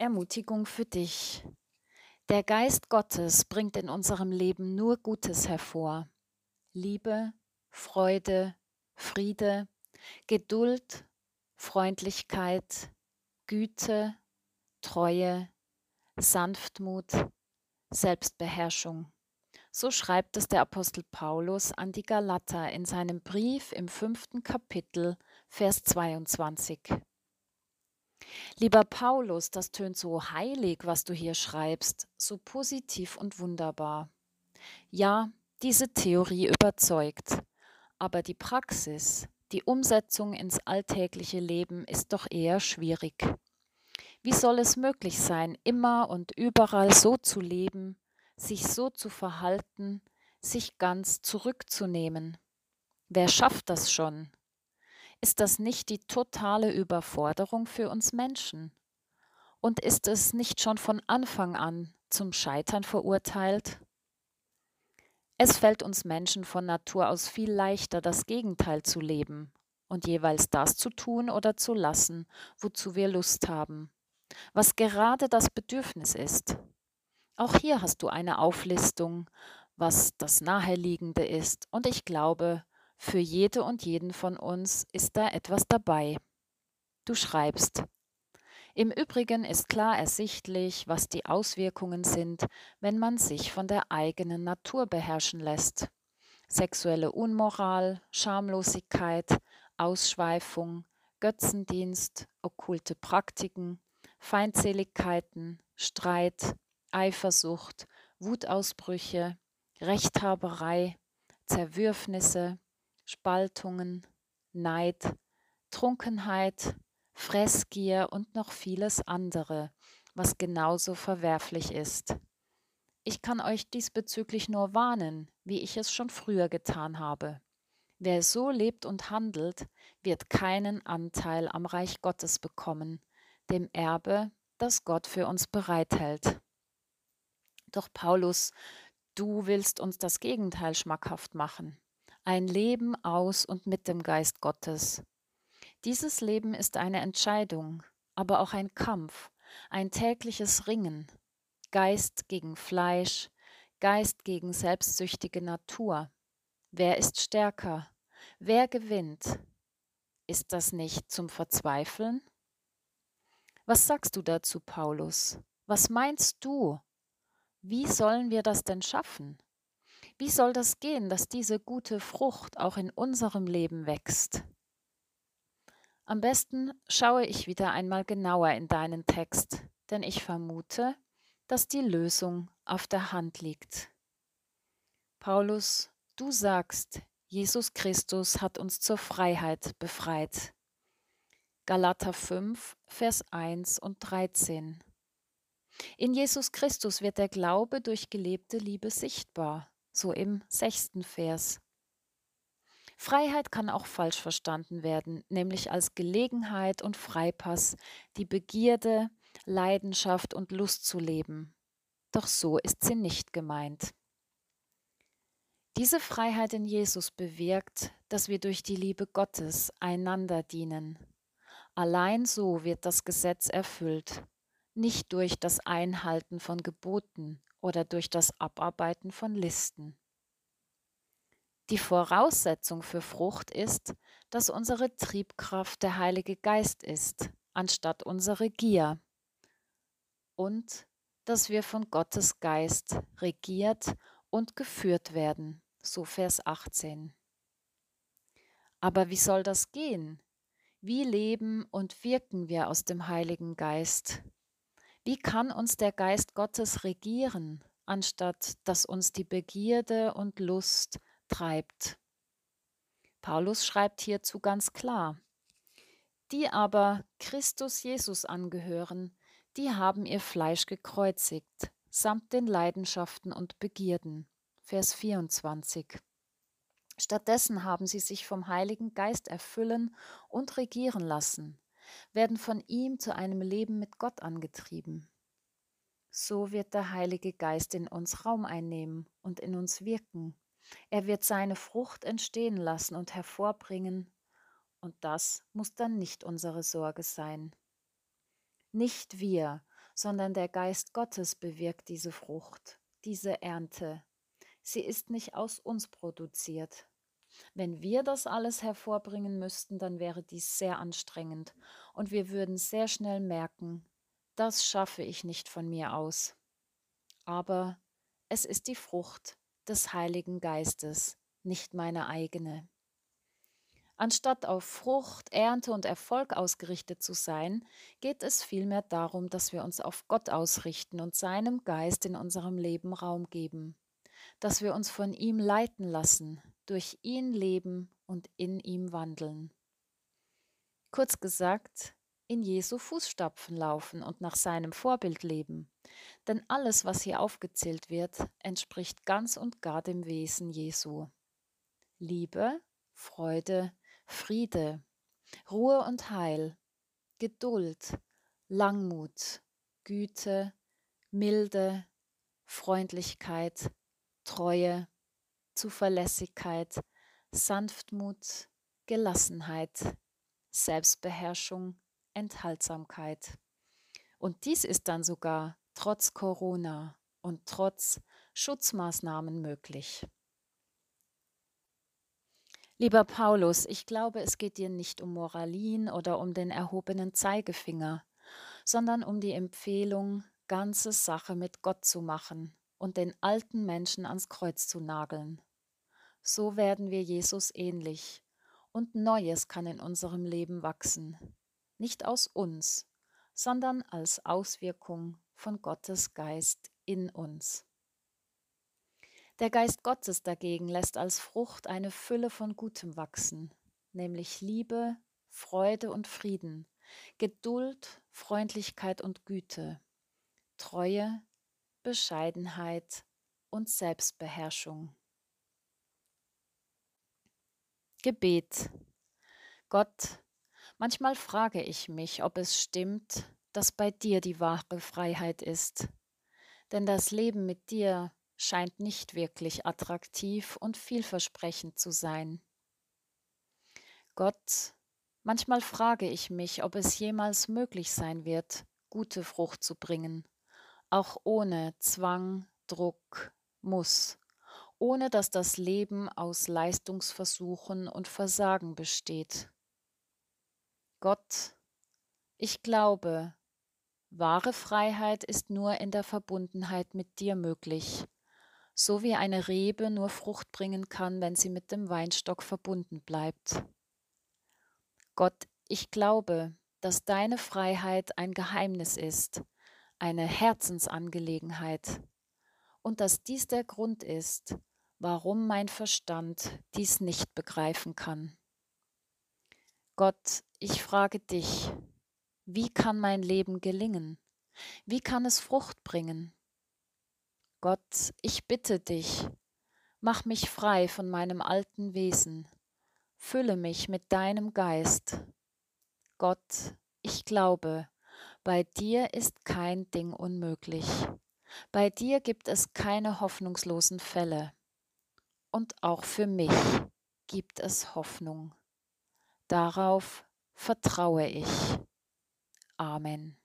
Ermutigung für dich. Der Geist Gottes bringt in unserem Leben nur Gutes hervor. Liebe, Freude, Friede, Geduld, Freundlichkeit, Güte, Treue, Sanftmut, Selbstbeherrschung. So schreibt es der Apostel Paulus an die Galater in seinem Brief im fünften Kapitel, Vers 22. Lieber Paulus, das tönt so heilig, was du hier schreibst, so positiv und wunderbar. Ja, diese Theorie überzeugt, aber die Praxis, die Umsetzung ins alltägliche Leben ist doch eher schwierig. Wie soll es möglich sein, immer und überall so zu leben, sich so zu verhalten, sich ganz zurückzunehmen. Wer schafft das schon? Ist das nicht die totale Überforderung für uns Menschen? Und ist es nicht schon von Anfang an zum Scheitern verurteilt? Es fällt uns Menschen von Natur aus viel leichter, das Gegenteil zu leben und jeweils das zu tun oder zu lassen, wozu wir Lust haben, was gerade das Bedürfnis ist. Auch hier hast du eine Auflistung, was das Naheliegende ist, und ich glaube, für jede und jeden von uns ist da etwas dabei. Du schreibst. Im Übrigen ist klar ersichtlich, was die Auswirkungen sind, wenn man sich von der eigenen Natur beherrschen lässt. Sexuelle Unmoral, Schamlosigkeit, Ausschweifung, Götzendienst, okkulte Praktiken, Feindseligkeiten, Streit, Eifersucht, Wutausbrüche, Rechthaberei, Zerwürfnisse, Spaltungen, Neid, Trunkenheit, Fressgier und noch vieles andere, was genauso verwerflich ist. Ich kann euch diesbezüglich nur warnen, wie ich es schon früher getan habe. Wer so lebt und handelt, wird keinen Anteil am Reich Gottes bekommen, dem Erbe, das Gott für uns bereithält. Doch Paulus, du willst uns das Gegenteil schmackhaft machen. Ein Leben aus und mit dem Geist Gottes. Dieses Leben ist eine Entscheidung, aber auch ein Kampf, ein tägliches Ringen. Geist gegen Fleisch, Geist gegen selbstsüchtige Natur. Wer ist stärker? Wer gewinnt? Ist das nicht zum Verzweifeln? Was sagst du dazu, Paulus? Was meinst du? Wie sollen wir das denn schaffen? Wie soll das gehen, dass diese gute Frucht auch in unserem Leben wächst? Am besten schaue ich wieder einmal genauer in deinen Text, denn ich vermute, dass die Lösung auf der Hand liegt. Paulus, du sagst, Jesus Christus hat uns zur Freiheit befreit. Galater 5, Vers 1 und 13. In Jesus Christus wird der Glaube durch gelebte Liebe sichtbar, so im sechsten Vers. Freiheit kann auch falsch verstanden werden, nämlich als Gelegenheit und Freipass, die Begierde, Leidenschaft und Lust zu leben. Doch so ist sie nicht gemeint. Diese Freiheit in Jesus bewirkt, dass wir durch die Liebe Gottes einander dienen. Allein so wird das Gesetz erfüllt, nicht durch das Einhalten von Geboten oder durch das Abarbeiten von Listen. Die Voraussetzung für Frucht ist, dass unsere Triebkraft der Heilige Geist ist, anstatt unsere Gier. Und dass wir von Gottes Geist regiert und geführt werden, so Vers 18. Aber wie soll das gehen? Wie leben und wirken wir aus dem Heiligen Geist? Wie kann uns der Geist Gottes regieren, anstatt dass uns die Begierde und Lust treibt? Paulus schreibt hierzu ganz klar, die aber Christus Jesus angehören, die haben ihr Fleisch gekreuzigt, samt den Leidenschaften und Begierden. Vers 24. Stattdessen haben sie sich vom Heiligen Geist erfüllen und regieren lassen werden von ihm zu einem Leben mit Gott angetrieben. So wird der Heilige Geist in uns Raum einnehmen und in uns wirken. Er wird seine Frucht entstehen lassen und hervorbringen, und das muss dann nicht unsere Sorge sein. Nicht wir, sondern der Geist Gottes bewirkt diese Frucht, diese Ernte. Sie ist nicht aus uns produziert. Wenn wir das alles hervorbringen müssten, dann wäre dies sehr anstrengend und wir würden sehr schnell merken, das schaffe ich nicht von mir aus. Aber es ist die Frucht des Heiligen Geistes, nicht meine eigene. Anstatt auf Frucht, Ernte und Erfolg ausgerichtet zu sein, geht es vielmehr darum, dass wir uns auf Gott ausrichten und seinem Geist in unserem Leben Raum geben, dass wir uns von ihm leiten lassen, durch ihn leben und in ihm wandeln. Kurz gesagt, in Jesu Fußstapfen laufen und nach seinem Vorbild leben. Denn alles, was hier aufgezählt wird, entspricht ganz und gar dem Wesen Jesu. Liebe, Freude, Friede, Ruhe und Heil, Geduld, Langmut, Güte, Milde, Freundlichkeit, Treue, Zuverlässigkeit, Sanftmut, Gelassenheit, Selbstbeherrschung, Enthaltsamkeit. Und dies ist dann sogar trotz Corona und trotz Schutzmaßnahmen möglich. Lieber Paulus, ich glaube, es geht dir nicht um Moralin oder um den erhobenen Zeigefinger, sondern um die Empfehlung, ganze Sache mit Gott zu machen und den alten Menschen ans Kreuz zu nageln. So werden wir Jesus ähnlich und Neues kann in unserem Leben wachsen, nicht aus uns, sondern als Auswirkung von Gottes Geist in uns. Der Geist Gottes dagegen lässt als Frucht eine Fülle von Gutem wachsen, nämlich Liebe, Freude und Frieden, Geduld, Freundlichkeit und Güte, Treue, Bescheidenheit und Selbstbeherrschung. Gebet. Gott, manchmal frage ich mich, ob es stimmt, dass bei dir die wahre Freiheit ist. Denn das Leben mit dir scheint nicht wirklich attraktiv und vielversprechend zu sein. Gott, manchmal frage ich mich, ob es jemals möglich sein wird, gute Frucht zu bringen, auch ohne Zwang, Druck, Muss, ohne dass das Leben aus Leistungsversuchen und Versagen besteht. Gott, ich glaube, wahre Freiheit ist nur in der Verbundenheit mit dir möglich so wie eine Rebe nur Frucht bringen kann, wenn sie mit dem Weinstock verbunden bleibt. Gott, ich glaube, dass deine Freiheit ein Geheimnis ist, eine Herzensangelegenheit, und dass dies der Grund ist, warum mein Verstand dies nicht begreifen kann. Gott, ich frage dich, wie kann mein Leben gelingen? Wie kann es Frucht bringen? Gott, ich bitte dich, mach mich frei von meinem alten Wesen, fülle mich mit deinem Geist. Gott, ich glaube, bei dir ist kein Ding unmöglich. Bei dir gibt es keine hoffnungslosen Fälle. Und auch für mich gibt es Hoffnung. Darauf vertraue ich. Amen.